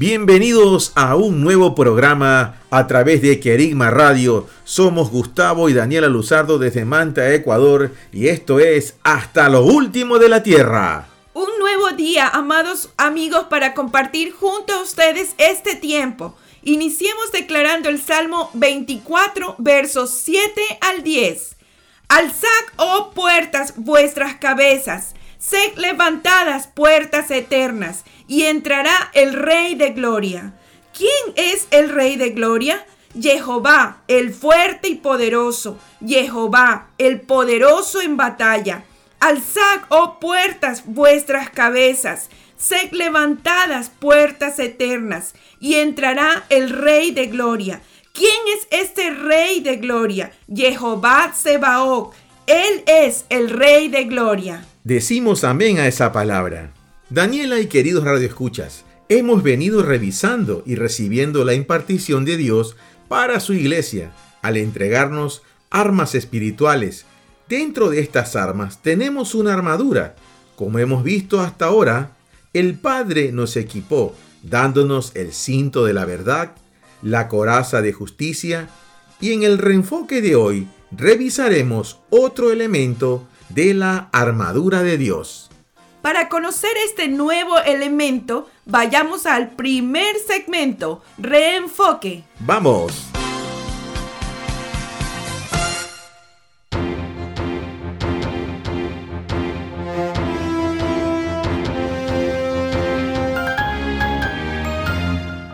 Bienvenidos a un nuevo programa a través de Querigma Radio. Somos Gustavo y Daniela Luzardo desde Manta, Ecuador, y esto es Hasta lo último de la Tierra. Un nuevo día, amados amigos, para compartir junto a ustedes este tiempo. Iniciemos declarando el Salmo 24, versos 7 al 10. Alzad, oh puertas, vuestras cabezas, sed levantadas puertas eternas, y entrará el Rey de Gloria. ¿Quién es el Rey de Gloria? Jehová, el fuerte y poderoso, Jehová, el poderoso en batalla. Alzad, oh puertas, vuestras cabezas, sed levantadas puertas eternas, y entrará el Rey de Gloria. ¿Quién es este Rey de Gloria? Jehová Sebaot. Él es el Rey de Gloria. Decimos amén a esa palabra. Daniela y queridos radioescuchas, hemos venido revisando y recibiendo la impartición de Dios para su iglesia al entregarnos armas espirituales. Dentro de estas armas tenemos una armadura. Como hemos visto hasta ahora, el Padre nos equipó dándonos el cinto de la verdad, la coraza de justicia y en el reenfoque de hoy revisaremos otro elemento de la armadura de Dios. Para conocer este nuevo elemento, vayamos al primer segmento, reenfoque. ¡Vamos!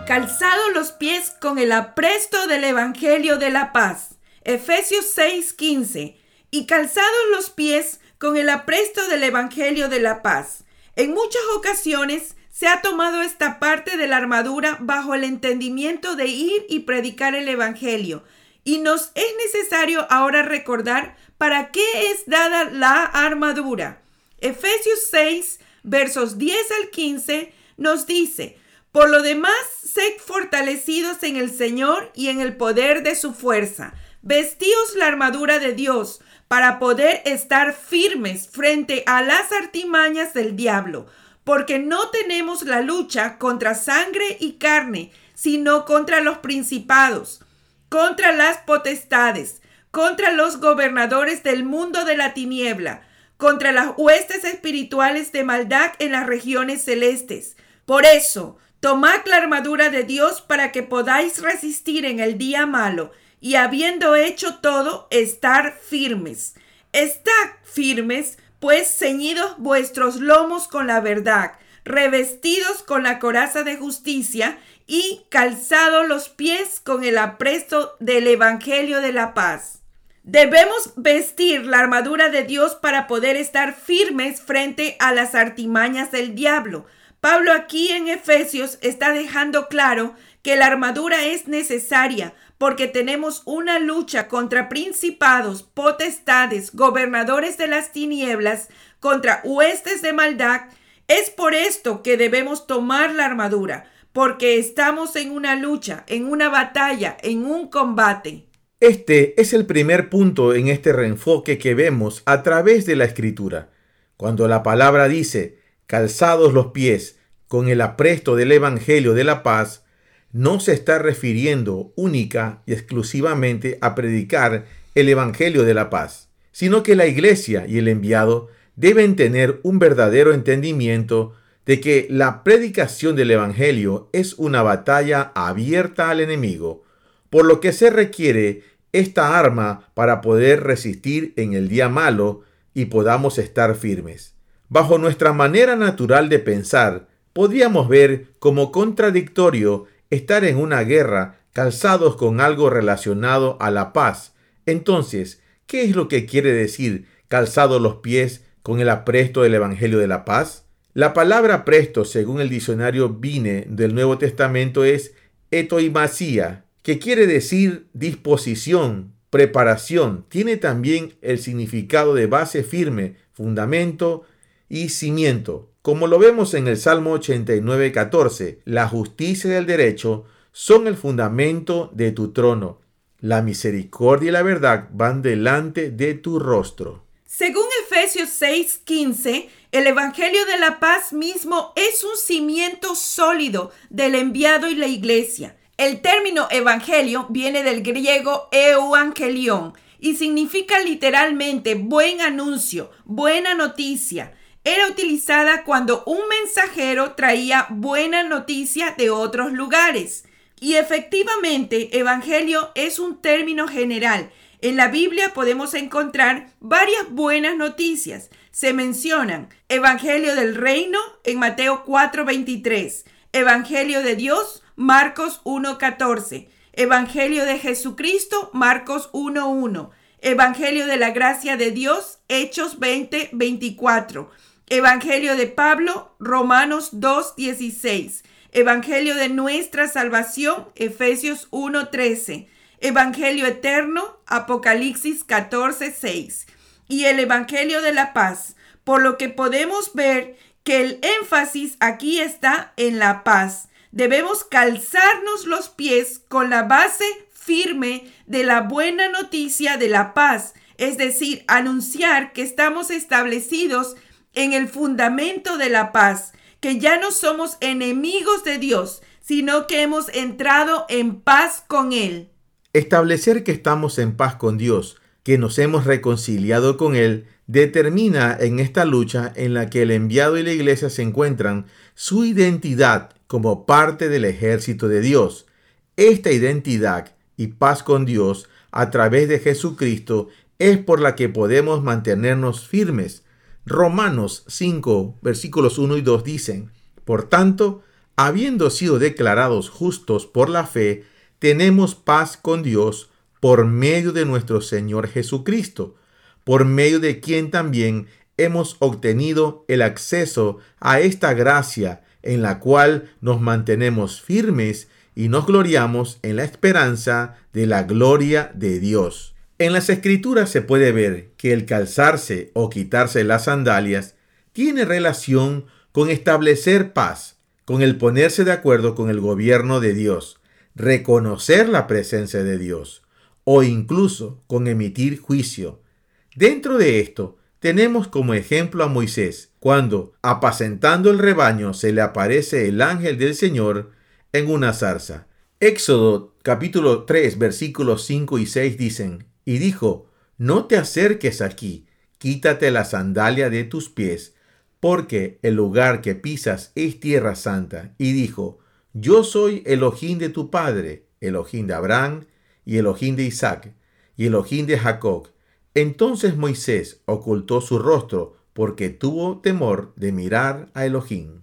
Calzado los pies con el apresto del Evangelio de la paz. Efesios 6:15. Y calzados los pies con el apresto del Evangelio de la paz. En muchas ocasiones se ha tomado esta parte de la armadura bajo el entendimiento de ir y predicar el Evangelio. Y nos es necesario ahora recordar para qué es dada la armadura. Efesios 6, versos 10 al 15 nos dice, por lo demás, sed fortalecidos en el Señor y en el poder de su fuerza. Vestíos la armadura de Dios para poder estar firmes frente a las artimañas del diablo, porque no tenemos la lucha contra sangre y carne, sino contra los principados, contra las potestades, contra los gobernadores del mundo de la tiniebla, contra las huestes espirituales de maldad en las regiones celestes. Por eso, tomad la armadura de Dios para que podáis resistir en el día malo y habiendo hecho todo, estar firmes. Estad firmes, pues ceñidos vuestros lomos con la verdad, revestidos con la coraza de justicia y calzados los pies con el apresto del Evangelio de la paz. Debemos vestir la armadura de Dios para poder estar firmes frente a las artimañas del diablo. Pablo aquí en Efesios está dejando claro que la armadura es necesaria porque tenemos una lucha contra principados, potestades, gobernadores de las tinieblas, contra huestes de maldad. Es por esto que debemos tomar la armadura, porque estamos en una lucha, en una batalla, en un combate. Este es el primer punto en este reenfoque que vemos a través de la escritura. Cuando la palabra dice, calzados los pies con el apresto del Evangelio de la paz, no se está refiriendo única y exclusivamente a predicar el Evangelio de la paz, sino que la iglesia y el enviado deben tener un verdadero entendimiento de que la predicación del Evangelio es una batalla abierta al enemigo, por lo que se requiere esta arma para poder resistir en el día malo y podamos estar firmes. Bajo nuestra manera natural de pensar, podríamos ver como contradictorio estar en una guerra calzados con algo relacionado a la paz. Entonces, ¿qué es lo que quiere decir calzados los pies con el apresto del Evangelio de la paz? La palabra presto, según el diccionario Vine del Nuevo Testamento, es etoimasía, que quiere decir disposición, preparación. Tiene también el significado de base firme, fundamento y cimiento. Como lo vemos en el Salmo 89, 14, la justicia y el derecho son el fundamento de tu trono. La misericordia y la verdad van delante de tu rostro. Según Efesios 6:15, el Evangelio de la Paz mismo es un cimiento sólido del enviado y la iglesia. El término evangelio viene del griego euangelion y significa literalmente buen anuncio, buena noticia. Era utilizada cuando un mensajero traía buena noticia de otros lugares. Y efectivamente, evangelio es un término general. En la Biblia podemos encontrar varias buenas noticias. Se mencionan Evangelio del Reino en Mateo 4:23, Evangelio de Dios, Marcos 1:14, Evangelio de Jesucristo, Marcos 1:1, Evangelio de la Gracia de Dios, Hechos 20:24, Evangelio de Pablo, Romanos 2:16. Evangelio de nuestra salvación, Efesios 1:13. Evangelio eterno, Apocalipsis 14:6. Y el Evangelio de la paz, por lo que podemos ver que el énfasis aquí está en la paz. Debemos calzarnos los pies con la base firme de la buena noticia de la paz, es decir, anunciar que estamos establecidos en el fundamento de la paz, que ya no somos enemigos de Dios, sino que hemos entrado en paz con Él. Establecer que estamos en paz con Dios, que nos hemos reconciliado con Él, determina en esta lucha en la que el enviado y la iglesia se encuentran su identidad como parte del ejército de Dios. Esta identidad y paz con Dios a través de Jesucristo es por la que podemos mantenernos firmes Romanos 5, versículos 1 y 2 dicen, Por tanto, habiendo sido declarados justos por la fe, tenemos paz con Dios por medio de nuestro Señor Jesucristo, por medio de quien también hemos obtenido el acceso a esta gracia en la cual nos mantenemos firmes y nos gloriamos en la esperanza de la gloria de Dios. En las escrituras se puede ver que el calzarse o quitarse las sandalias tiene relación con establecer paz, con el ponerse de acuerdo con el gobierno de Dios, reconocer la presencia de Dios o incluso con emitir juicio. Dentro de esto tenemos como ejemplo a Moisés, cuando, apacentando el rebaño, se le aparece el ángel del Señor en una zarza. Éxodo capítulo 3 versículos 5 y 6 dicen, y dijo, No te acerques aquí, quítate la sandalia de tus pies, porque el lugar que pisas es tierra santa. Y dijo, Yo soy Elohim de tu padre, Elohim de Abraham, y Elohim de Isaac, y Elohim de Jacob. Entonces Moisés ocultó su rostro, porque tuvo temor de mirar a Elohim.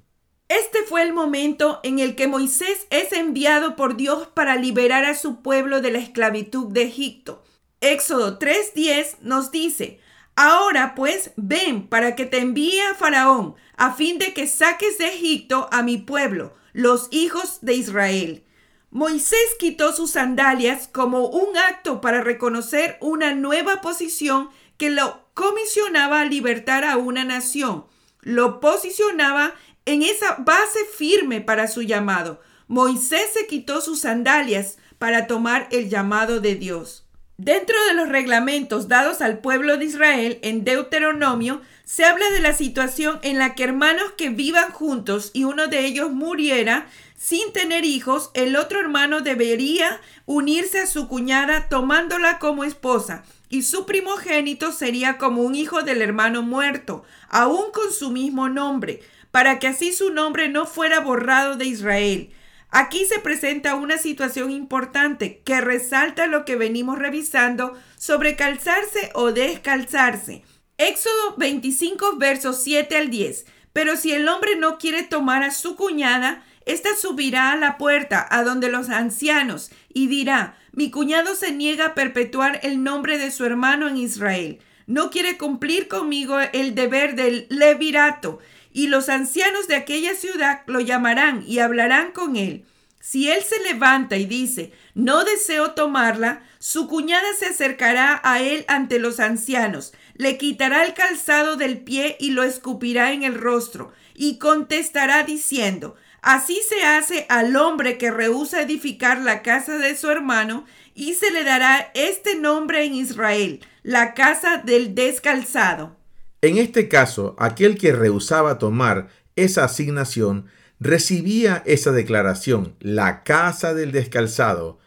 Este fue el momento en el que Moisés es enviado por Dios para liberar a su pueblo de la esclavitud de Egipto. Éxodo 3:10 nos dice, Ahora pues ven para que te envíe a Faraón, a fin de que saques de Egipto a mi pueblo, los hijos de Israel. Moisés quitó sus sandalias como un acto para reconocer una nueva posición que lo comisionaba a libertar a una nación. Lo posicionaba en esa base firme para su llamado. Moisés se quitó sus sandalias para tomar el llamado de Dios. Dentro de los reglamentos dados al pueblo de Israel en Deuteronomio, se habla de la situación en la que hermanos que vivan juntos y uno de ellos muriera sin tener hijos, el otro hermano debería unirse a su cuñada tomándola como esposa y su primogénito sería como un hijo del hermano muerto, aún con su mismo nombre, para que así su nombre no fuera borrado de Israel. Aquí se presenta una situación importante que resalta lo que venimos revisando sobre calzarse o descalzarse. Éxodo 25 versos 7 al 10. Pero si el hombre no quiere tomar a su cuñada, ésta subirá a la puerta a donde los ancianos y dirá, mi cuñado se niega a perpetuar el nombre de su hermano en Israel. no quiere cumplir conmigo el deber del levirato, y los ancianos de aquella ciudad lo llamarán y hablarán con él. Si él se levanta y dice, no deseo tomarla, su cuñada se acercará a él ante los ancianos, le quitará el calzado del pie y lo escupirá en el rostro, y contestará diciendo, Así se hace al hombre que rehúsa edificar la casa de su hermano, y se le dará este nombre en Israel, la casa del descalzado. En este caso, aquel que rehusaba tomar esa asignación recibía esa declaración, la casa del descalzado.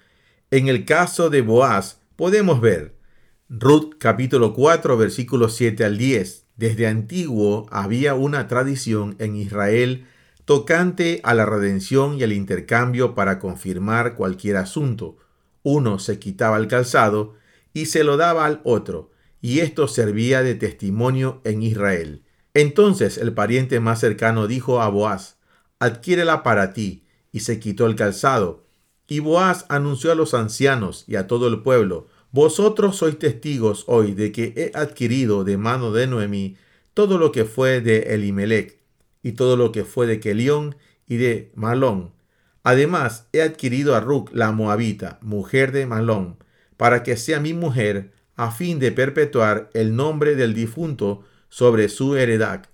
En el caso de Boaz, podemos ver Ruth capítulo 4 versículos 7 al 10. Desde antiguo había una tradición en Israel tocante a la redención y el intercambio para confirmar cualquier asunto. Uno se quitaba el calzado y se lo daba al otro, y esto servía de testimonio en Israel. Entonces el pariente más cercano dijo a Boaz, adquiérela para ti, y se quitó el calzado. Y Boaz anunció a los ancianos y a todo el pueblo, vosotros sois testigos hoy de que he adquirido de mano de Noemí todo lo que fue de Elimelech, y todo lo que fue de Kelión y de Malón. Además, he adquirido a Ruc la Moabita, mujer de Malón, para que sea mi mujer, a fin de perpetuar el nombre del difunto sobre su heredad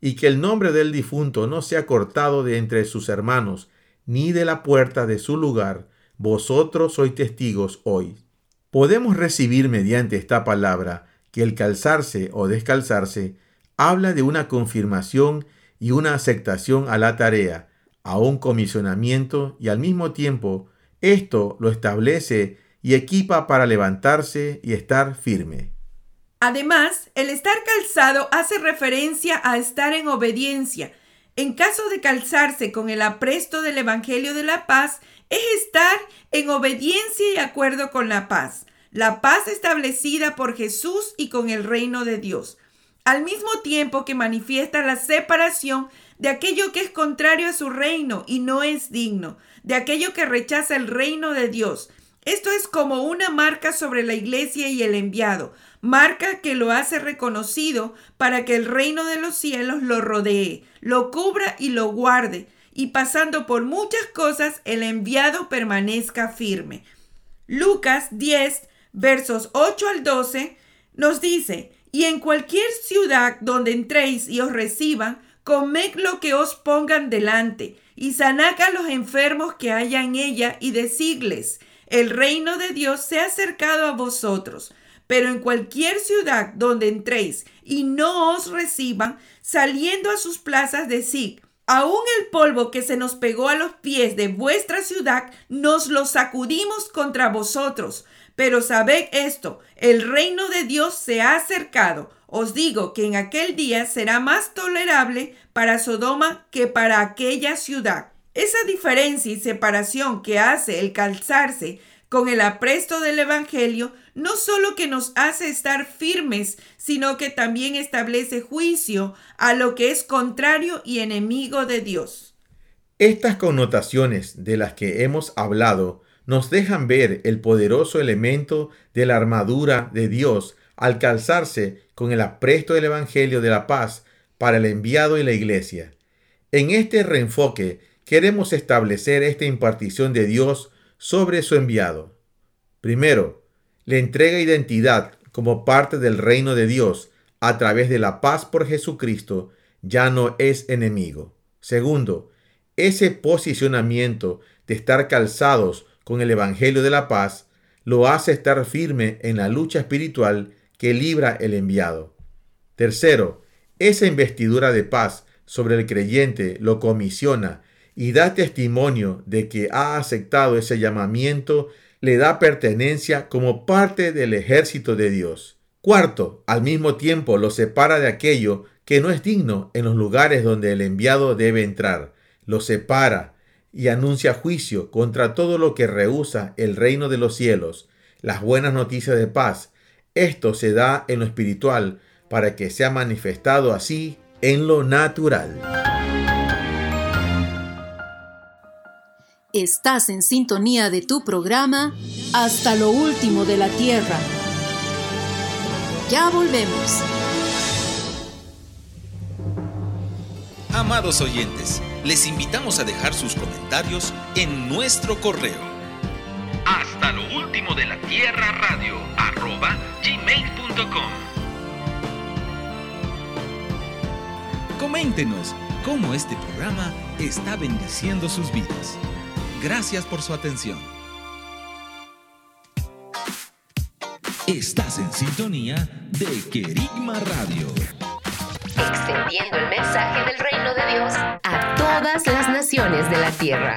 y que el nombre del difunto no sea cortado de entre sus hermanos, ni de la puerta de su lugar, vosotros sois testigos hoy. Podemos recibir mediante esta palabra que el calzarse o descalzarse habla de una confirmación y una aceptación a la tarea, a un comisionamiento y al mismo tiempo esto lo establece y equipa para levantarse y estar firme. Además, el estar calzado hace referencia a estar en obediencia. En caso de calzarse con el apresto del Evangelio de la paz, es estar en obediencia y acuerdo con la paz, la paz establecida por Jesús y con el reino de Dios, al mismo tiempo que manifiesta la separación de aquello que es contrario a su reino y no es digno, de aquello que rechaza el reino de Dios. Esto es como una marca sobre la iglesia y el enviado, marca que lo hace reconocido para que el reino de los cielos lo rodee, lo cubra y lo guarde, y pasando por muchas cosas el enviado permanezca firme. Lucas 10, versos 8 al 12, nos dice, y en cualquier ciudad donde entréis y os reciban, comed lo que os pongan delante, y sanad a los enfermos que haya en ella, y decidles, el reino de Dios se ha acercado a vosotros. Pero en cualquier ciudad donde entréis y no os reciban, saliendo a sus plazas, decid, aún el polvo que se nos pegó a los pies de vuestra ciudad, nos lo sacudimos contra vosotros. Pero sabed esto, el reino de Dios se ha acercado. Os digo que en aquel día será más tolerable para Sodoma que para aquella ciudad. Esa diferencia y separación que hace el calzarse con el apresto del Evangelio no solo que nos hace estar firmes, sino que también establece juicio a lo que es contrario y enemigo de Dios. Estas connotaciones de las que hemos hablado nos dejan ver el poderoso elemento de la armadura de Dios al calzarse con el apresto del Evangelio de la paz para el enviado y la iglesia. En este reenfoque queremos establecer esta impartición de Dios sobre su enviado. Primero, le entrega identidad como parte del reino de Dios a través de la paz por Jesucristo, ya no es enemigo. Segundo, ese posicionamiento de estar calzados con el Evangelio de la paz lo hace estar firme en la lucha espiritual que libra el enviado. Tercero, esa investidura de paz sobre el creyente lo comisiona y da testimonio de que ha aceptado ese llamamiento, le da pertenencia como parte del ejército de Dios. Cuarto, al mismo tiempo lo separa de aquello que no es digno en los lugares donde el enviado debe entrar. Lo separa y anuncia juicio contra todo lo que rehúsa el reino de los cielos, las buenas noticias de paz. Esto se da en lo espiritual para que sea manifestado así en lo natural. Estás en sintonía de tu programa Hasta lo último de la Tierra. Ya volvemos. Amados oyentes, les invitamos a dejar sus comentarios en nuestro correo. Hasta lo último de la Tierra Radio, arroba gmail.com. Coméntenos cómo este programa está bendiciendo sus vidas. Gracias por su atención. Estás en sintonía de Querigma Radio. Extendiendo el mensaje del reino de Dios a todas las naciones de la tierra.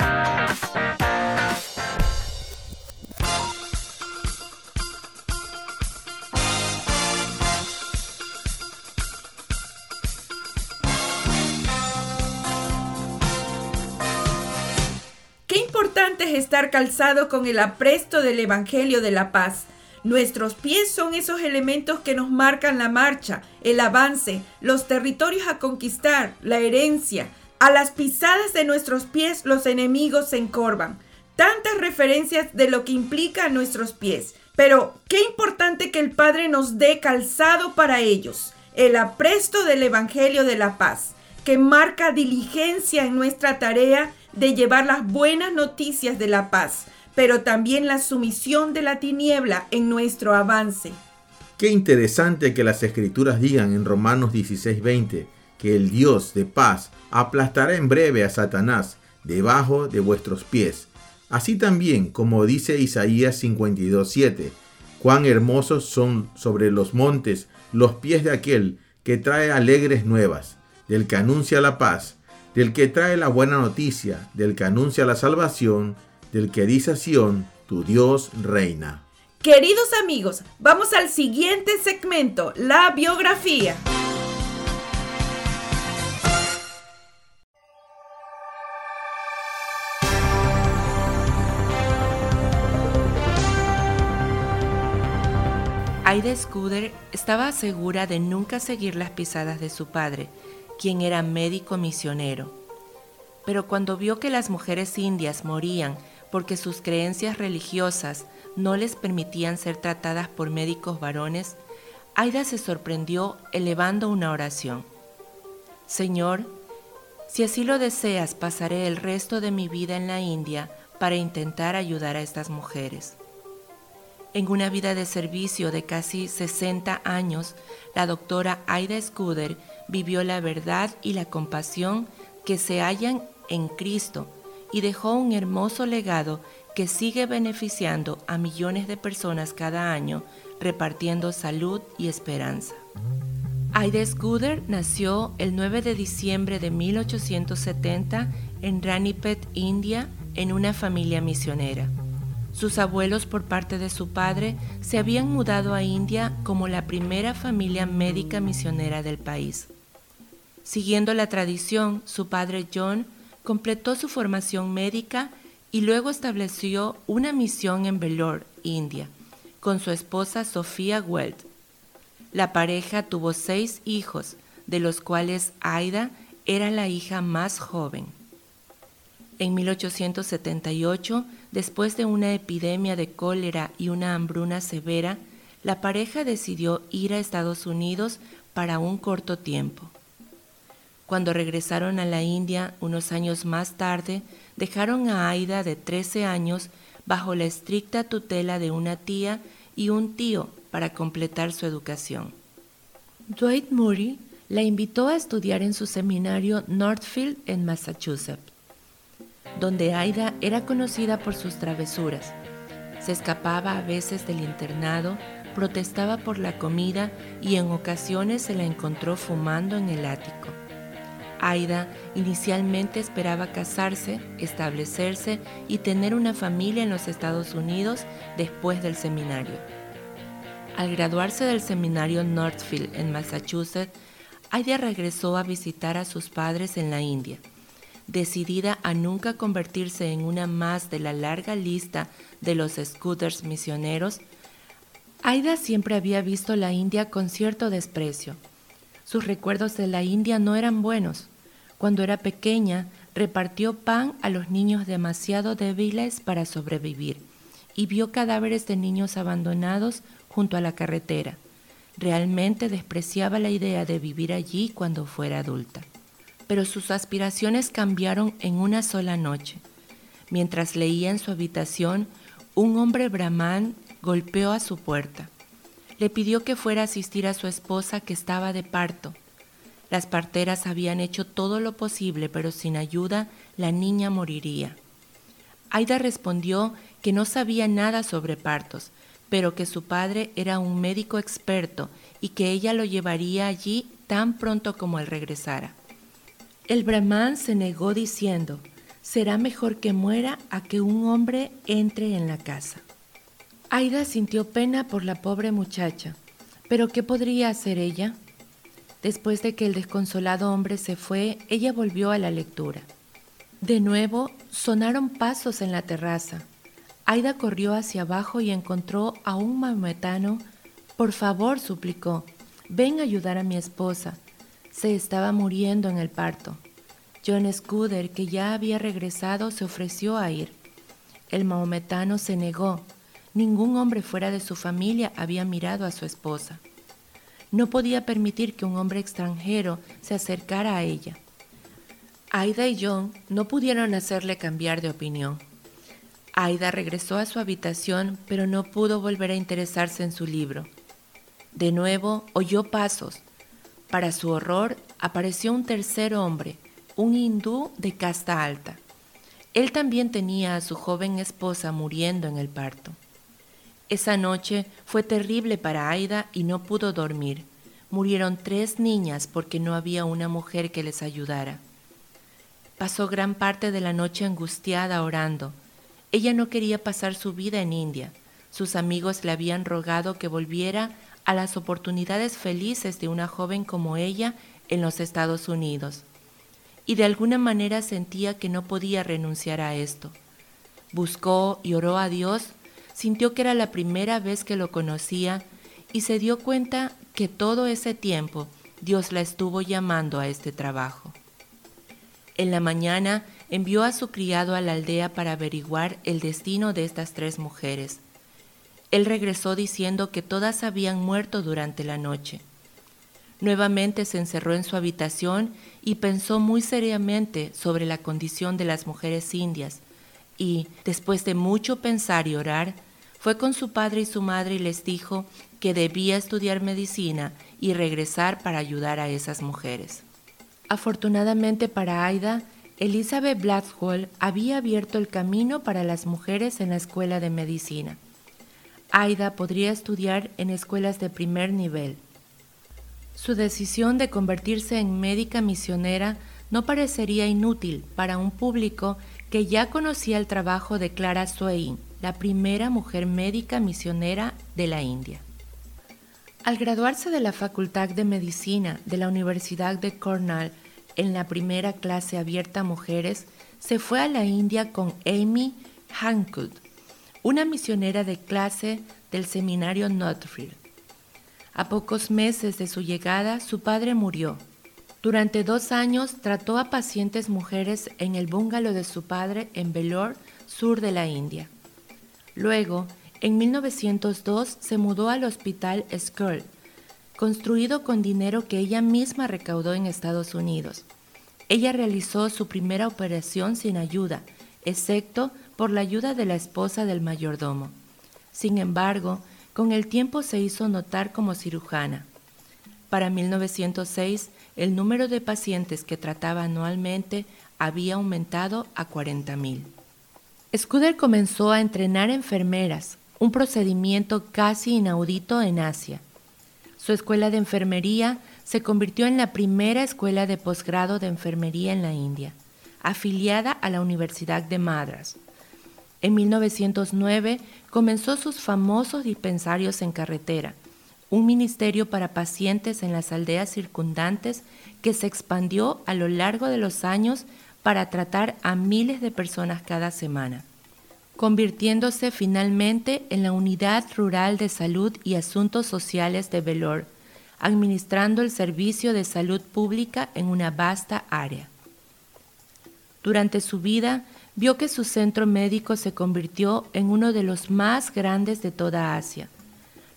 Importante es estar calzado con el apresto del Evangelio de la Paz. Nuestros pies son esos elementos que nos marcan la marcha, el avance, los territorios a conquistar, la herencia. A las pisadas de nuestros pies los enemigos se encorvan. Tantas referencias de lo que implica nuestros pies. Pero qué importante que el Padre nos dé calzado para ellos, el apresto del Evangelio de la Paz, que marca diligencia en nuestra tarea de llevar las buenas noticias de la paz, pero también la sumisión de la tiniebla en nuestro avance. Qué interesante que las escrituras digan en Romanos 16:20 que el Dios de paz aplastará en breve a Satanás debajo de vuestros pies. Así también como dice Isaías 52:7, cuán hermosos son sobre los montes los pies de aquel que trae alegres nuevas, del que anuncia la paz, del que trae la buena noticia, del que anuncia la salvación, del que dice a Sión, tu Dios reina. Queridos amigos, vamos al siguiente segmento, la biografía. Aida Scudder estaba segura de nunca seguir las pisadas de su padre, quien era médico misionero. Pero cuando vio que las mujeres indias morían porque sus creencias religiosas no les permitían ser tratadas por médicos varones, Aida se sorprendió elevando una oración. Señor, si así lo deseas, pasaré el resto de mi vida en la India para intentar ayudar a estas mujeres. En una vida de servicio de casi 60 años, la doctora Aida Scudder vivió la verdad y la compasión que se hallan en Cristo y dejó un hermoso legado que sigue beneficiando a millones de personas cada año, repartiendo salud y esperanza. Aida Scudder nació el 9 de diciembre de 1870 en Ranipet, India, en una familia misionera. Sus abuelos por parte de su padre se habían mudado a India como la primera familia médica misionera del país. Siguiendo la tradición, su padre John completó su formación médica y luego estableció una misión en Vellore, India, con su esposa Sofía Weld. La pareja tuvo seis hijos, de los cuales Aida era la hija más joven. En 1878, después de una epidemia de cólera y una hambruna severa, la pareja decidió ir a Estados Unidos para un corto tiempo. Cuando regresaron a la India unos años más tarde, dejaron a Aida de 13 años bajo la estricta tutela de una tía y un tío para completar su educación. Dwight Murray la invitó a estudiar en su seminario Northfield en Massachusetts donde Aida era conocida por sus travesuras. Se escapaba a veces del internado, protestaba por la comida y en ocasiones se la encontró fumando en el ático. Aida inicialmente esperaba casarse, establecerse y tener una familia en los Estados Unidos después del seminario. Al graduarse del seminario Northfield en Massachusetts, Aida regresó a visitar a sus padres en la India decidida a nunca convertirse en una más de la larga lista de los scooters misioneros, Aida siempre había visto la India con cierto desprecio. Sus recuerdos de la India no eran buenos. Cuando era pequeña, repartió pan a los niños demasiado débiles para sobrevivir y vio cadáveres de niños abandonados junto a la carretera. realmente despreciaba la idea de vivir allí cuando fuera adulta. Pero sus aspiraciones cambiaron en una sola noche. Mientras leía en su habitación, un hombre brahman golpeó a su puerta. Le pidió que fuera a asistir a su esposa que estaba de parto. Las parteras habían hecho todo lo posible, pero sin ayuda la niña moriría. Aida respondió que no sabía nada sobre partos, pero que su padre era un médico experto y que ella lo llevaría allí tan pronto como él regresara. El brahman se negó diciendo, será mejor que muera a que un hombre entre en la casa. Aida sintió pena por la pobre muchacha, pero ¿qué podría hacer ella? Después de que el desconsolado hombre se fue, ella volvió a la lectura. De nuevo sonaron pasos en la terraza. Aida corrió hacia abajo y encontró a un maometano. Por favor, suplicó, ven a ayudar a mi esposa. Se estaba muriendo en el parto. John Scudder, que ya había regresado, se ofreció a ir. El maometano se negó. Ningún hombre fuera de su familia había mirado a su esposa. No podía permitir que un hombre extranjero se acercara a ella. Aida y John no pudieron hacerle cambiar de opinión. Aida regresó a su habitación, pero no pudo volver a interesarse en su libro. De nuevo oyó pasos. Para su horror, apareció un tercer hombre, un hindú de casta alta. Él también tenía a su joven esposa muriendo en el parto. Esa noche fue terrible para Aida y no pudo dormir. Murieron tres niñas porque no había una mujer que les ayudara. Pasó gran parte de la noche angustiada orando. Ella no quería pasar su vida en India. Sus amigos le habían rogado que volviera a las oportunidades felices de una joven como ella en los Estados Unidos y de alguna manera sentía que no podía renunciar a esto. Buscó y oró a Dios, sintió que era la primera vez que lo conocía y se dio cuenta que todo ese tiempo Dios la estuvo llamando a este trabajo. En la mañana envió a su criado a la aldea para averiguar el destino de estas tres mujeres. Él regresó diciendo que todas habían muerto durante la noche. Nuevamente se encerró en su habitación y pensó muy seriamente sobre la condición de las mujeres indias y, después de mucho pensar y orar, fue con su padre y su madre y les dijo que debía estudiar medicina y regresar para ayudar a esas mujeres. Afortunadamente para Aida, Elizabeth Blackwell había abierto el camino para las mujeres en la escuela de medicina. Aida podría estudiar en escuelas de primer nivel. Su decisión de convertirse en médica misionera no parecería inútil para un público que ya conocía el trabajo de Clara Swain, la primera mujer médica misionera de la India. Al graduarse de la Facultad de Medicina de la Universidad de Cornell en la primera clase abierta a mujeres, se fue a la India con Amy Hancock, una misionera de clase del seminario Notfield. A pocos meses de su llegada, su padre murió. Durante dos años trató a pacientes mujeres en el bungalow de su padre en Vellore, sur de la India. Luego, en 1902 se mudó al Hospital Skull, construido con dinero que ella misma recaudó en Estados Unidos. Ella realizó su primera operación sin ayuda, excepto por la ayuda de la esposa del mayordomo. Sin embargo, con el tiempo se hizo notar como cirujana. Para 1906, el número de pacientes que trataba anualmente había aumentado a 40.000. Scudder comenzó a entrenar enfermeras, un procedimiento casi inaudito en Asia. Su escuela de enfermería se convirtió en la primera escuela de posgrado de enfermería en la India, afiliada a la Universidad de Madras. En 1909 comenzó sus famosos dispensarios en carretera, un ministerio para pacientes en las aldeas circundantes que se expandió a lo largo de los años para tratar a miles de personas cada semana, convirtiéndose finalmente en la Unidad Rural de Salud y Asuntos Sociales de Velor, administrando el servicio de salud pública en una vasta área. Durante su vida, vio que su centro médico se convirtió en uno de los más grandes de toda Asia.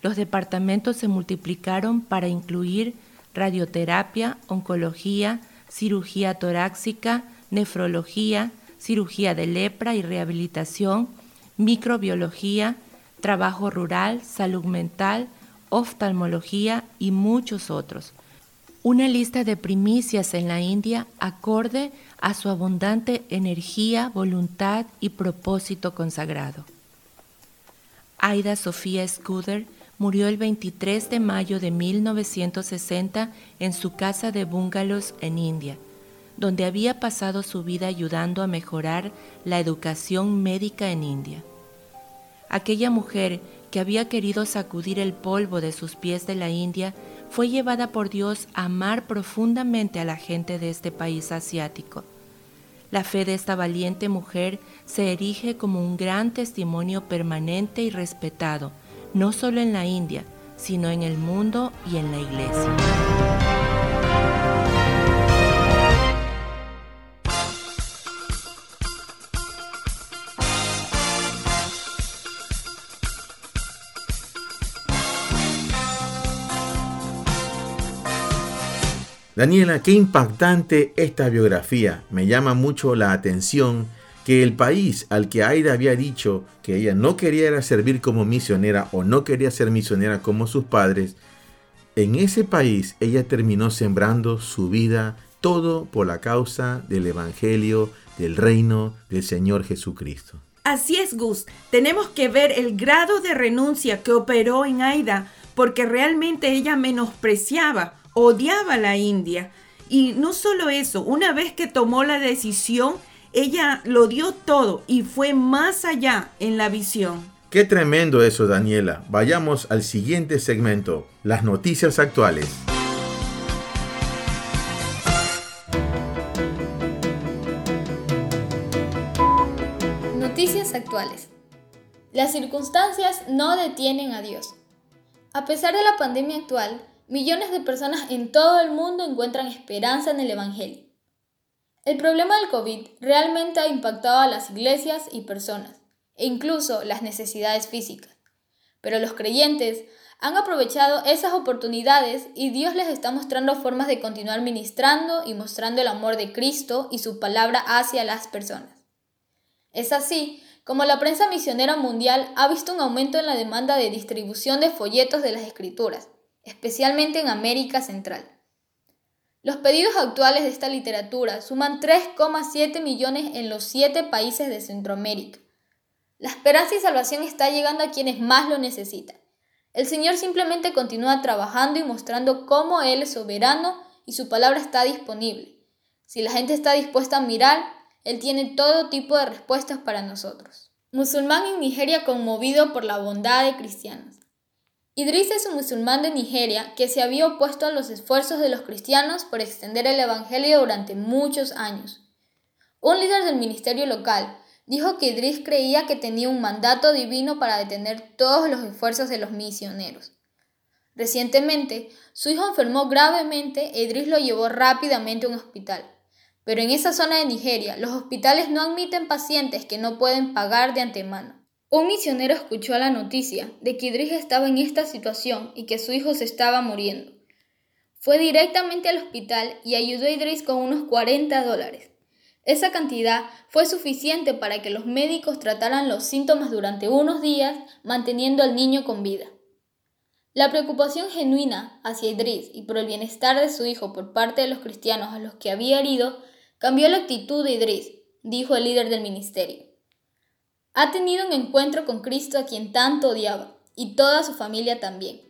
Los departamentos se multiplicaron para incluir radioterapia, oncología, cirugía torácica, nefrología, cirugía de lepra y rehabilitación, microbiología, trabajo rural, salud mental, oftalmología y muchos otros. Una lista de primicias en la India acorde a su abundante energía, voluntad y propósito consagrado. Aida Sofía Scudder murió el 23 de mayo de 1960 en su casa de bungalows en India, donde había pasado su vida ayudando a mejorar la educación médica en India. Aquella mujer que había querido sacudir el polvo de sus pies de la India fue llevada por Dios a amar profundamente a la gente de este país asiático. La fe de esta valiente mujer se erige como un gran testimonio permanente y respetado, no solo en la India, sino en el mundo y en la iglesia. Daniela, qué impactante esta biografía. Me llama mucho la atención que el país al que Aida había dicho que ella no quería servir como misionera o no quería ser misionera como sus padres, en ese país ella terminó sembrando su vida todo por la causa del Evangelio, del reino del Señor Jesucristo. Así es, Gus. Tenemos que ver el grado de renuncia que operó en Aida, porque realmente ella menospreciaba odiaba a la India. Y no solo eso, una vez que tomó la decisión, ella lo dio todo y fue más allá en la visión. Qué tremendo eso, Daniela. Vayamos al siguiente segmento, las noticias actuales. Noticias actuales. Las circunstancias no detienen a Dios. A pesar de la pandemia actual, millones de personas en todo el mundo encuentran esperanza en el Evangelio. El problema del COVID realmente ha impactado a las iglesias y personas, e incluso las necesidades físicas. Pero los creyentes han aprovechado esas oportunidades y Dios les está mostrando formas de continuar ministrando y mostrando el amor de Cristo y su palabra hacia las personas. Es así como la prensa misionera mundial ha visto un aumento en la demanda de distribución de folletos de las escrituras, especialmente en América Central. Los pedidos actuales de esta literatura suman 3,7 millones en los siete países de Centroamérica. La esperanza y salvación está llegando a quienes más lo necesitan. El Señor simplemente continúa trabajando y mostrando cómo Él es soberano y su palabra está disponible. Si la gente está dispuesta a mirar, Él tiene todo tipo de respuestas para nosotros. Musulmán en Nigeria conmovido por la bondad de cristianos. Idris es un musulmán de Nigeria que se había opuesto a los esfuerzos de los cristianos por extender el Evangelio durante muchos años. Un líder del ministerio local dijo que Idris creía que tenía un mandato divino para detener todos los esfuerzos de los misioneros. Recientemente, su hijo enfermó gravemente e Idris lo llevó rápidamente a un hospital. Pero en esa zona de Nigeria, los hospitales no admiten pacientes que no pueden pagar de antemano. Un misionero escuchó la noticia de que Idris estaba en esta situación y que su hijo se estaba muriendo. Fue directamente al hospital y ayudó a Idris con unos 40 dólares. Esa cantidad fue suficiente para que los médicos trataran los síntomas durante unos días, manteniendo al niño con vida. La preocupación genuina hacia Idris y por el bienestar de su hijo por parte de los cristianos a los que había herido cambió la actitud de Idris, dijo el líder del ministerio. Ha tenido un encuentro con Cristo a quien tanto odiaba, y toda su familia también.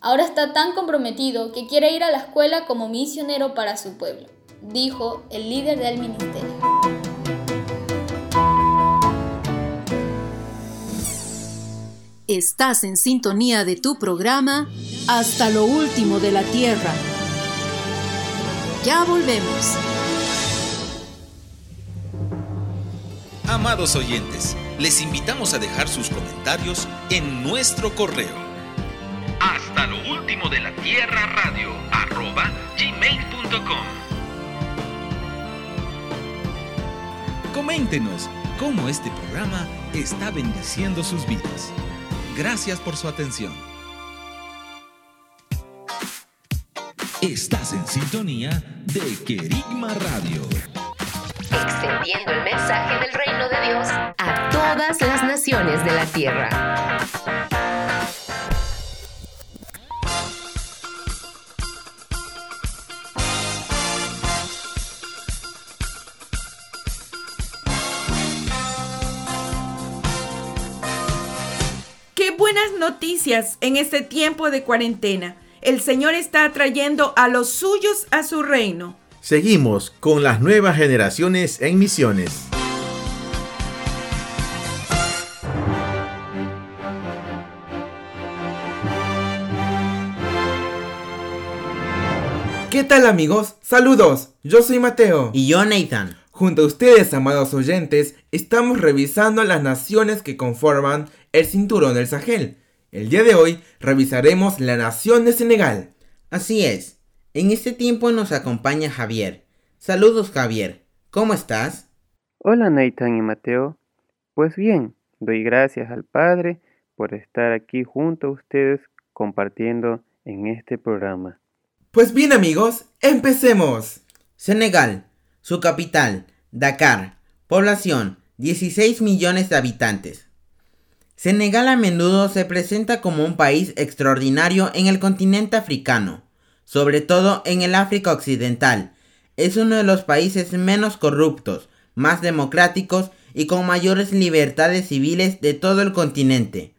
Ahora está tan comprometido que quiere ir a la escuela como misionero para su pueblo, dijo el líder del ministerio. Estás en sintonía de tu programa Hasta lo último de la Tierra. Ya volvemos. Amados oyentes, les invitamos a dejar sus comentarios en nuestro correo. Hasta lo último de la Tierra Radio, arroba gmail.com. Coméntenos cómo este programa está bendiciendo sus vidas. Gracias por su atención. Estás en sintonía de Querigma Radio. Extendiendo el mensaje del reino de Dios a todas las naciones de la tierra. Qué buenas noticias en este tiempo de cuarentena. El Señor está trayendo a los suyos a su reino. Seguimos con las nuevas generaciones en misiones. ¿Qué tal amigos? Saludos, yo soy Mateo. Y yo Nathan. Junto a ustedes, amados oyentes, estamos revisando las naciones que conforman el cinturón del Sahel. El día de hoy revisaremos la nación de Senegal. Así es. En este tiempo nos acompaña Javier. Saludos Javier. ¿Cómo estás? Hola Nathan y Mateo. Pues bien, doy gracias al Padre por estar aquí junto a ustedes compartiendo en este programa. Pues bien amigos, empecemos. Senegal, su capital, Dakar, población 16 millones de habitantes. Senegal a menudo se presenta como un país extraordinario en el continente africano, sobre todo en el África Occidental. Es uno de los países menos corruptos, más democráticos y con mayores libertades civiles de todo el continente.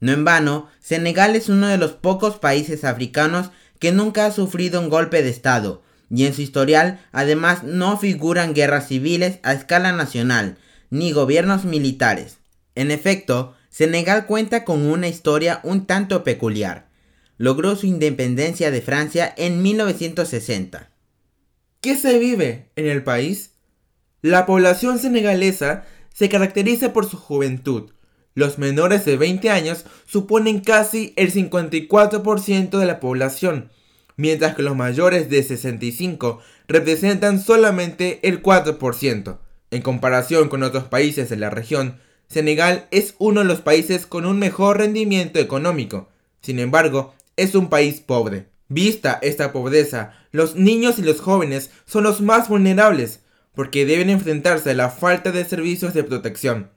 No en vano, Senegal es uno de los pocos países africanos que nunca ha sufrido un golpe de Estado, y en su historial además no figuran guerras civiles a escala nacional, ni gobiernos militares. En efecto, Senegal cuenta con una historia un tanto peculiar. Logró su independencia de Francia en 1960. ¿Qué se vive en el país? La población senegalesa se caracteriza por su juventud. Los menores de 20 años suponen casi el 54% de la población, mientras que los mayores de 65 representan solamente el 4%. En comparación con otros países de la región, Senegal es uno de los países con un mejor rendimiento económico. Sin embargo, es un país pobre. Vista esta pobreza, los niños y los jóvenes son los más vulnerables porque deben enfrentarse a la falta de servicios de protección.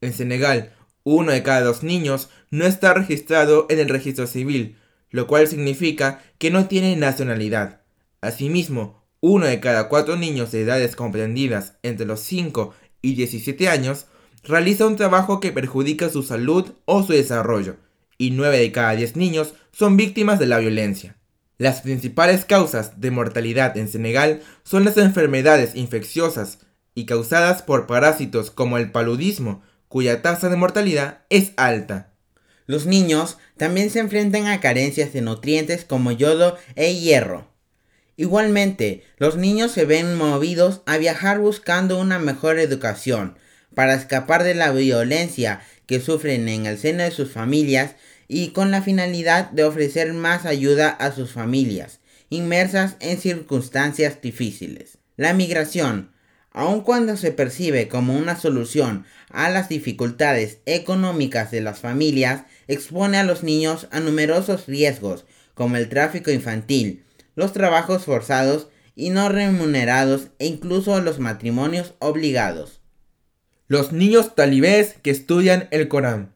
En Senegal, uno de cada dos niños no está registrado en el registro civil, lo cual significa que no tiene nacionalidad. Asimismo, uno de cada cuatro niños de edades comprendidas entre los 5 y 17 años realiza un trabajo que perjudica su salud o su desarrollo, y 9 de cada 10 niños son víctimas de la violencia. Las principales causas de mortalidad en Senegal son las enfermedades infecciosas y causadas por parásitos como el paludismo, cuya tasa de mortalidad es alta. Los niños también se enfrentan a carencias de nutrientes como yodo e hierro. Igualmente, los niños se ven movidos a viajar buscando una mejor educación, para escapar de la violencia que sufren en el seno de sus familias y con la finalidad de ofrecer más ayuda a sus familias, inmersas en circunstancias difíciles. La migración, aun cuando se percibe como una solución a las dificultades económicas de las familias, expone a los niños a numerosos riesgos, como el tráfico infantil, los trabajos forzados y no remunerados e incluso los matrimonios obligados los niños talibés que estudian el Corán.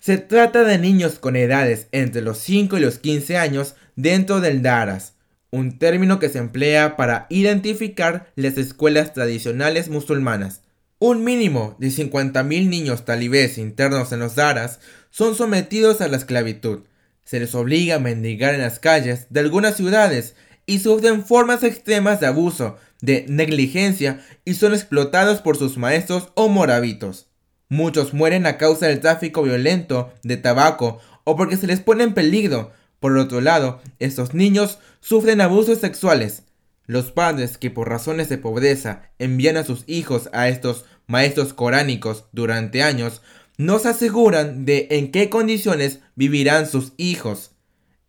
Se trata de niños con edades entre los 5 y los 15 años dentro del Daras, un término que se emplea para identificar las escuelas tradicionales musulmanas. Un mínimo de 50.000 niños talibés internos en los Daras son sometidos a la esclavitud. Se les obliga a mendigar en las calles de algunas ciudades y sufren formas extremas de abuso, de negligencia y son explotados por sus maestros o morabitos. Muchos mueren a causa del tráfico violento de tabaco o porque se les pone en peligro. Por otro lado, estos niños sufren abusos sexuales. Los padres que por razones de pobreza envían a sus hijos a estos maestros coránicos durante años no se aseguran de en qué condiciones vivirán sus hijos.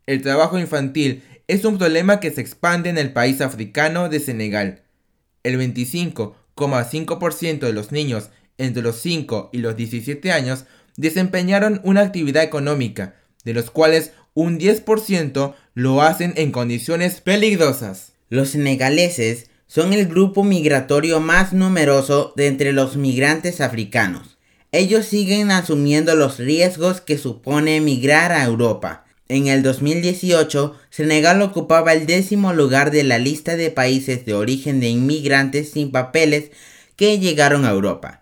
El trabajo infantil es un problema que se expande en el país africano de Senegal. El 25,5% de los niños entre los 5 y los 17 años desempeñaron una actividad económica, de los cuales un 10% lo hacen en condiciones peligrosas. Los senegaleses son el grupo migratorio más numeroso de entre los migrantes africanos. Ellos siguen asumiendo los riesgos que supone emigrar a Europa. En el 2018, Senegal ocupaba el décimo lugar de la lista de países de origen de inmigrantes sin papeles que llegaron a Europa.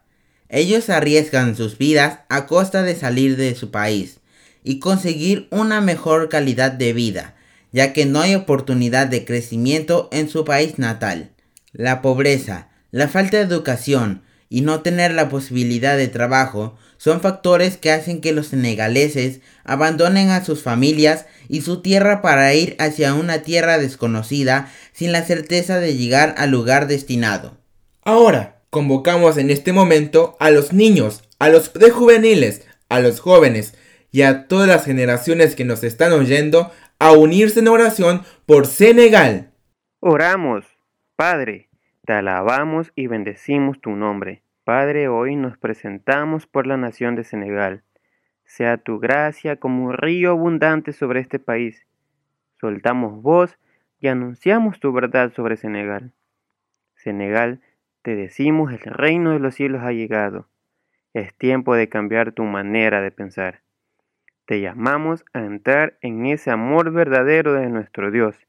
Ellos arriesgan sus vidas a costa de salir de su país y conseguir una mejor calidad de vida, ya que no hay oportunidad de crecimiento en su país natal. La pobreza, la falta de educación y no tener la posibilidad de trabajo son factores que hacen que los senegaleses abandonen a sus familias y su tierra para ir hacia una tierra desconocida sin la certeza de llegar al lugar destinado. Ahora, convocamos en este momento a los niños, a los prejuveniles, a los jóvenes y a todas las generaciones que nos están oyendo a unirse en oración por Senegal. Oramos, Padre, te alabamos y bendecimos tu nombre. Padre, hoy nos presentamos por la nación de Senegal. Sea tu gracia como un río abundante sobre este país. Soltamos voz y anunciamos tu verdad sobre Senegal. Senegal, te decimos el reino de los cielos ha llegado. Es tiempo de cambiar tu manera de pensar. Te llamamos a entrar en ese amor verdadero de nuestro Dios.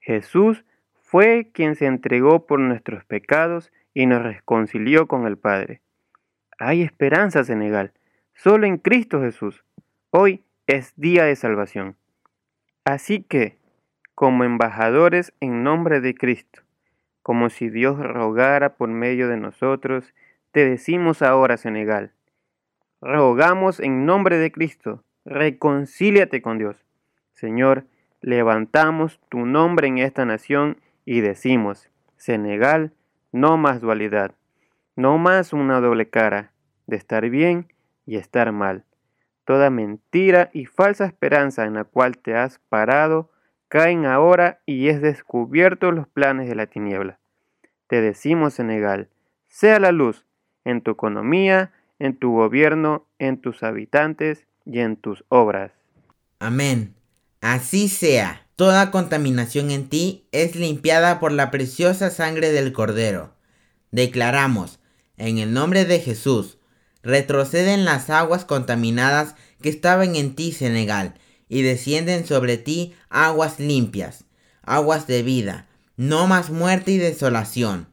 Jesús fue quien se entregó por nuestros pecados y nos reconcilió con el Padre. Hay esperanza, Senegal, solo en Cristo Jesús. Hoy es día de salvación. Así que, como embajadores en nombre de Cristo, como si Dios rogara por medio de nosotros, te decimos ahora, Senegal, rogamos en nombre de Cristo, reconcíliate con Dios. Señor, levantamos tu nombre en esta nación y decimos, Senegal, no más dualidad, no más una doble cara de estar bien y estar mal. Toda mentira y falsa esperanza en la cual te has parado caen ahora y es descubierto los planes de la tiniebla. Te decimos, Senegal, sea la luz en tu economía, en tu gobierno, en tus habitantes y en tus obras. Amén. Así sea. Toda contaminación en ti es limpiada por la preciosa sangre del Cordero. Declaramos, en el nombre de Jesús, retroceden las aguas contaminadas que estaban en ti, Senegal, y descienden sobre ti aguas limpias, aguas de vida, no más muerte y desolación.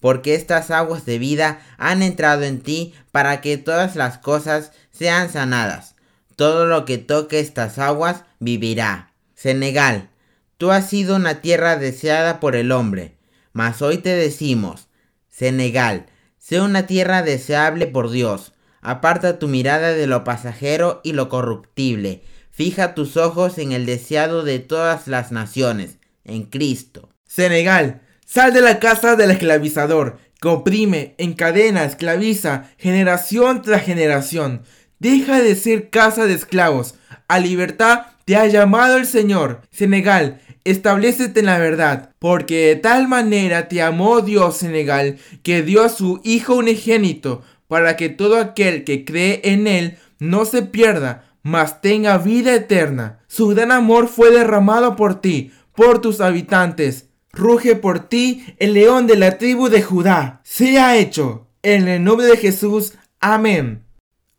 Porque estas aguas de vida han entrado en ti para que todas las cosas sean sanadas. Todo lo que toque estas aguas vivirá. Senegal, tú has sido una tierra deseada por el hombre, mas hoy te decimos, Senegal, sé una tierra deseable por Dios. Aparta tu mirada de lo pasajero y lo corruptible. Fija tus ojos en el deseado de todas las naciones, en Cristo. Senegal, sal de la casa del esclavizador, que oprime, encadena, esclaviza, generación tras generación. Deja de ser casa de esclavos. A libertad te ha llamado el Señor. Senegal, establecete en la verdad, porque de tal manera te amó Dios, Senegal, que dio a su Hijo unigénito, para que todo aquel que cree en Él no se pierda, mas tenga vida eterna. Su gran amor fue derramado por ti, por tus habitantes. Ruge por ti el león de la tribu de Judá. Sea hecho. En el nombre de Jesús. Amén.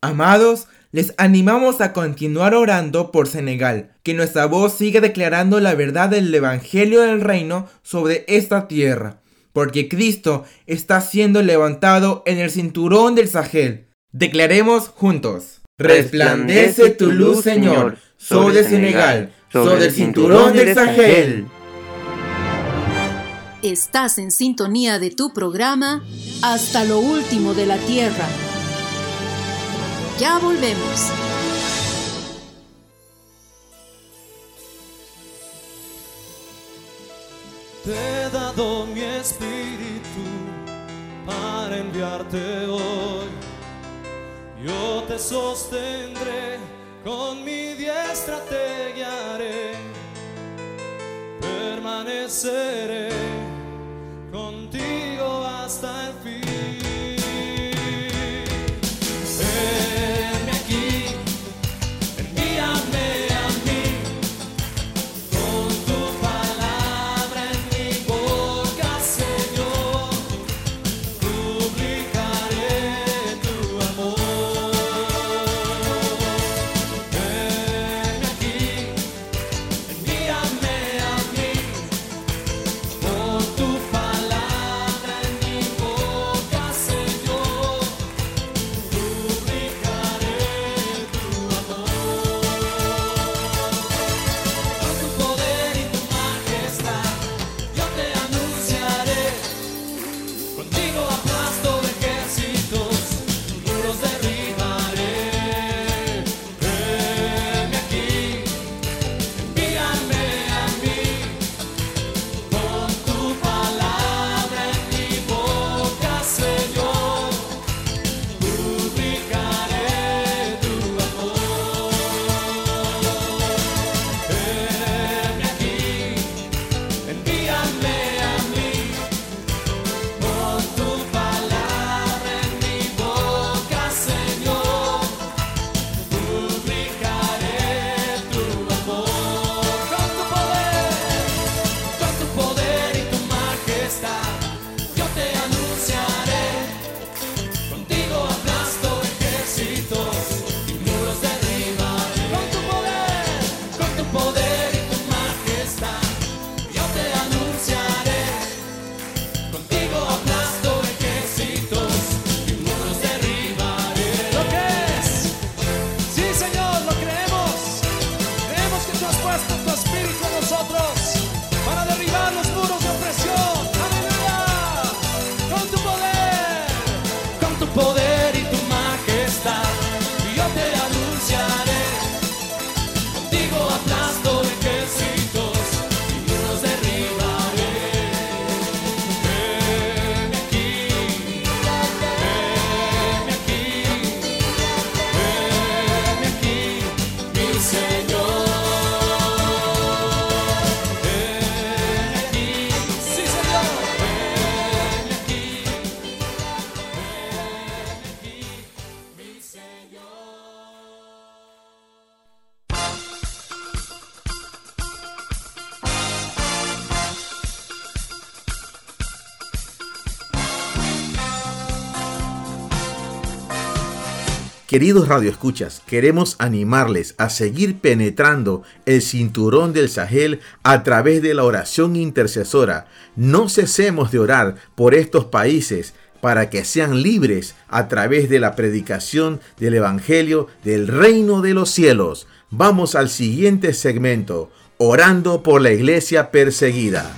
Amados, les animamos a continuar orando por Senegal, que nuestra voz siga declarando la verdad del Evangelio del Reino sobre esta tierra, porque Cristo está siendo levantado en el cinturón del Sahel. Declaremos juntos. Resplandece tu luz, Señor, sobre Senegal, sobre el cinturón del Sahel. Estás en sintonía de tu programa Hasta lo último de la tierra ya volvemos. Te he dado mi espíritu para enviarte hoy. Yo te sostendré, con mi diestra te guiaré. Permaneceré contigo hasta el fin. Queridos radioescuchas, queremos animarles a seguir penetrando el cinturón del Sahel a través de la oración intercesora. No cesemos de orar por estos países para que sean libres a través de la predicación del Evangelio del reino de los cielos. Vamos al siguiente segmento, orando por la iglesia perseguida.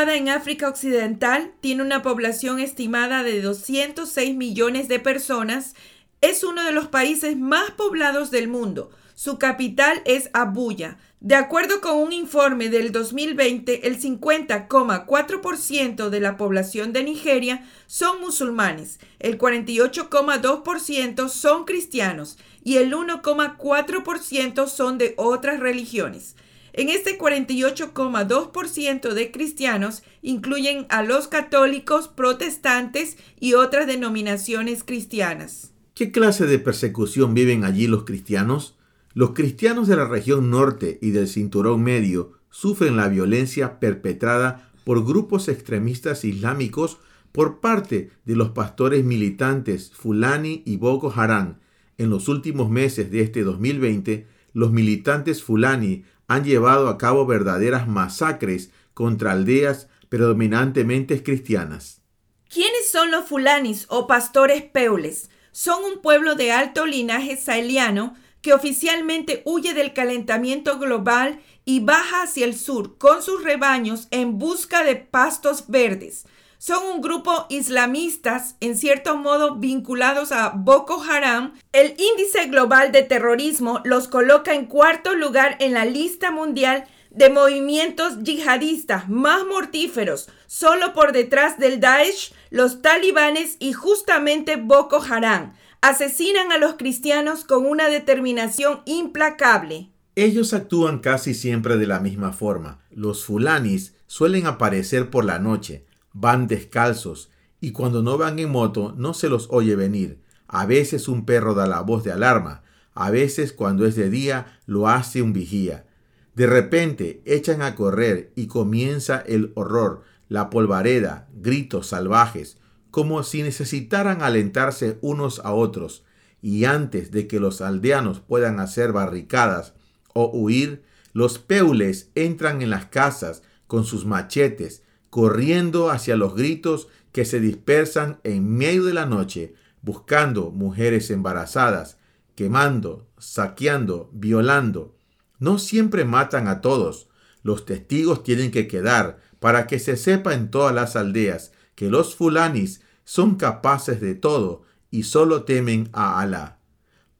Situada en África Occidental, tiene una población estimada de 206 millones de personas, es uno de los países más poblados del mundo. Su capital es Abuya. De acuerdo con un informe del 2020, el 50,4% de la población de Nigeria son musulmanes, el 48,2% son cristianos y el 1,4% son de otras religiones. En este 48,2% de cristianos incluyen a los católicos, protestantes y otras denominaciones cristianas. ¿Qué clase de persecución viven allí los cristianos? Los cristianos de la región norte y del cinturón medio sufren la violencia perpetrada por grupos extremistas islámicos por parte de los pastores militantes Fulani y Boko Haram. En los últimos meses de este 2020, los militantes Fulani han llevado a cabo verdaderas masacres contra aldeas predominantemente cristianas. ¿Quiénes son los fulanis o pastores peules? Son un pueblo de alto linaje saheliano que oficialmente huye del calentamiento global y baja hacia el sur con sus rebaños en busca de pastos verdes. Son un grupo islamistas, en cierto modo vinculados a Boko Haram. El índice global de terrorismo los coloca en cuarto lugar en la lista mundial de movimientos yihadistas más mortíferos, solo por detrás del Daesh, los talibanes y justamente Boko Haram. Asesinan a los cristianos con una determinación implacable. Ellos actúan casi siempre de la misma forma. Los fulanis suelen aparecer por la noche, van descalzos y cuando no van en moto no se los oye venir. A veces un perro da la voz de alarma, a veces cuando es de día lo hace un vigía. De repente echan a correr y comienza el horror, la polvareda, gritos salvajes, como si necesitaran alentarse unos a otros, y antes de que los aldeanos puedan hacer barricadas o huir, los peules entran en las casas con sus machetes, corriendo hacia los gritos que se dispersan en medio de la noche, buscando mujeres embarazadas, quemando, saqueando, violando. No siempre matan a todos. Los testigos tienen que quedar para que se sepa en todas las aldeas que los fulanis son capaces de todo y solo temen a Alá.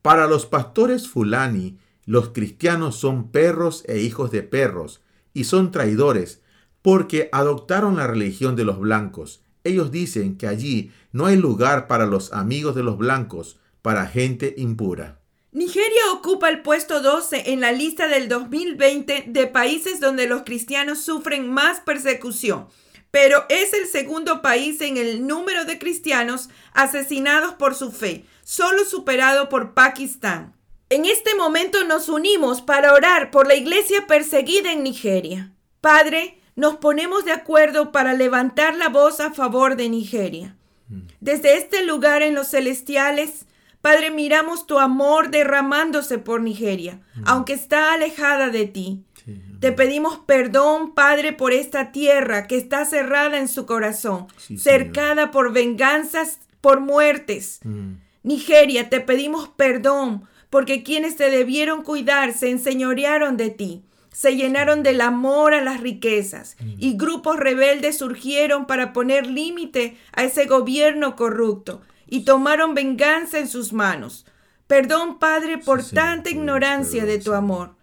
Para los pastores fulani, los cristianos son perros e hijos de perros, y son traidores, porque adoptaron la religión de los blancos. Ellos dicen que allí no hay lugar para los amigos de los blancos, para gente impura. Nigeria ocupa el puesto 12 en la lista del 2020 de países donde los cristianos sufren más persecución, pero es el segundo país en el número de cristianos asesinados por su fe, solo superado por Pakistán. En este momento nos unimos para orar por la iglesia perseguida en Nigeria. Padre, nos ponemos de acuerdo para levantar la voz a favor de Nigeria. Desde este lugar en los celestiales, Padre, miramos tu amor derramándose por Nigeria, aunque está alejada de ti. Te pedimos perdón, Padre, por esta tierra que está cerrada en su corazón, cercada por venganzas, por muertes. Nigeria, te pedimos perdón, porque quienes te debieron cuidar se enseñorearon de ti se llenaron del amor a las riquezas y grupos rebeldes surgieron para poner límite a ese gobierno corrupto y tomaron venganza en sus manos. Perdón, Padre, por tanta ignorancia de tu amor.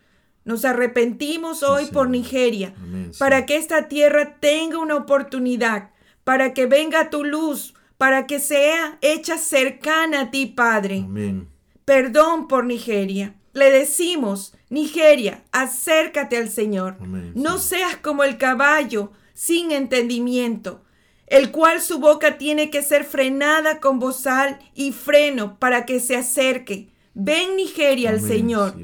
Nos arrepentimos hoy por Nigeria, para que esta tierra tenga una oportunidad, para que venga tu luz, para que sea hecha cercana a ti, Padre. Perdón por Nigeria. Le decimos, Nigeria, acércate al Señor. no seas como el caballo sin entendimiento, el cual su boca tiene que ser frenada con bozal y freno para que se acerque. Ven Nigeria al Señor.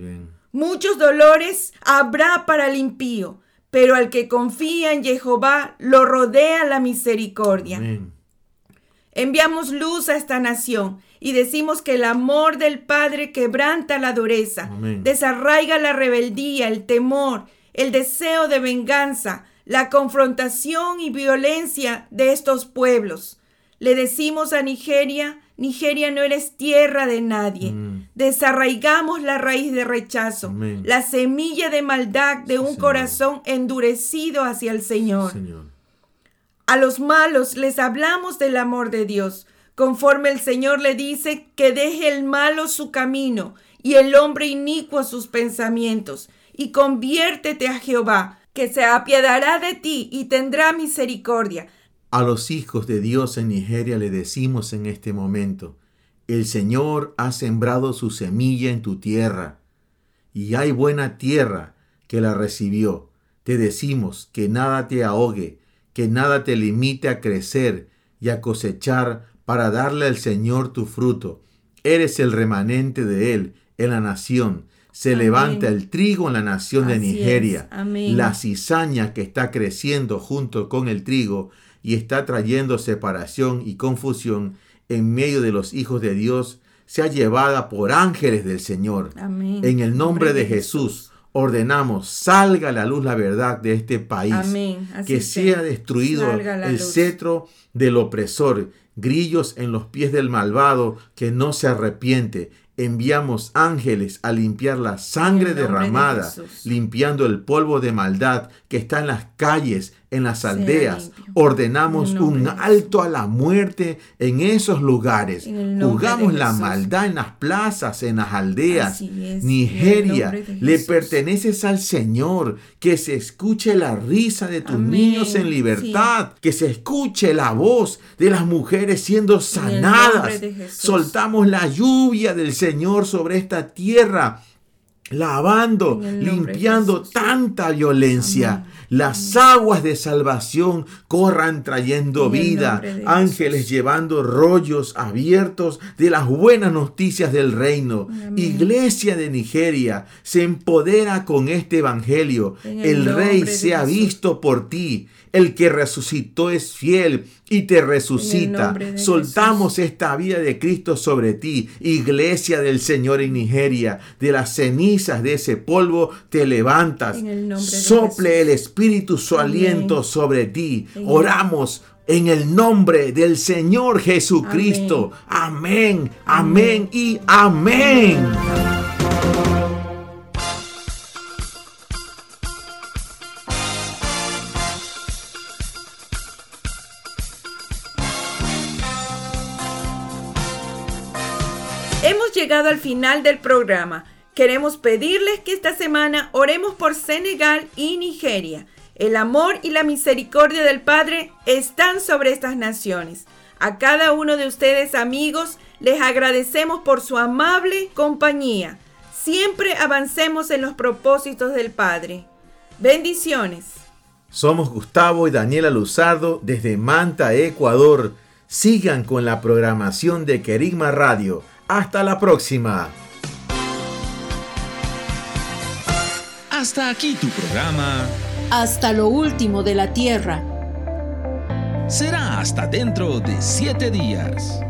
Muchos dolores habrá para el impío, pero al que confía en Jehová lo rodea la misericordia. Enviamos luz a esta nación y decimos que el amor del Padre quebranta la dureza, desarraiga la rebeldía, el temor, el deseo de venganza, la confrontación y violencia de estos pueblos. Le decimos a Nigeria, Nigeria no eres tierra de nadie. Mm. Desarraigamos la raíz de rechazo, la semilla de maldad de un corazón endurecido hacia el Señor. A los malos les hablamos del amor de Dios, conforme el Señor le dice que deje el malo su camino y el hombre inicuo sus pensamientos, y conviértete a Jehová, que se apiadará de ti y tendrá misericordia a los hijos de Dios en Nigeria le decimos en este momento, el Señor ha sembrado su semilla en tu tierra, y hay buena tierra que la recibió. Te decimos que nada te ahogue, que nada te limite a crecer y a cosechar para darle al Señor tu fruto. Eres el remanente de Él en la nación. Se levanta el trigo en la nación de Nigeria. La cizaña que está creciendo junto con el trigo y está trayendo separación y confusión en medio de los hijos de Dios, sea llevada por ángeles del Señor. En el nombre de Jesús ordenamos, salga a la luz la verdad de este país, que sea. destruido el cetro del opresor, grillos en los pies del malvado que no se arrepiente, enviamos ángeles a limpiar la sangre derramada, limpiando el polvo de maldad que está en las calles, en las aldeas. Ordenamos un alto a la muerte en esos lugares. Juzgamos la maldad en las plazas, en las aldeas. Nigeria, le perteneces al Señor. Que se escuche la risa de tus niños en libertad. Que se escuche la voz de las mujeres siendo sanadas. Soltamos la lluvia del Señor sobre esta tierra lavando, limpiando tanta violencia. Las aguas de salvación corran trayendo vida. Ángeles llevando rollos abiertos de las buenas noticias del reino. Iglesia de Nigeria se empodera con este evangelio. El, rey se ha visto por ti. El que resucitó es fiel y te resucita. Soltamos esta vida de Cristo sobre ti, iglesia del Señor en Nigeria. De las cenizas de ese polvo te levantas. Sople el Espíritu su aliento sobre ti. Oramos en el nombre del Señor Jesucristo. Amén, amén, y amén. Hemos llegado al final del programa. Queremos pedirles que esta semana oremos por Senegal y Nigeria. El amor y la misericordia del Padre están sobre estas naciones. A cada uno de ustedes amigos les agradecemos por su amable compañía. Siempre avancemos en los propósitos del Padre. Bendiciones. Somos Gustavo y Daniela Luzardo desde Manta, Ecuador. Sigan con la programación de Querigma Radio hasta la próxima. Hasta aquí tu programa. Hasta lo último de la tierra. Será hasta dentro de siete días.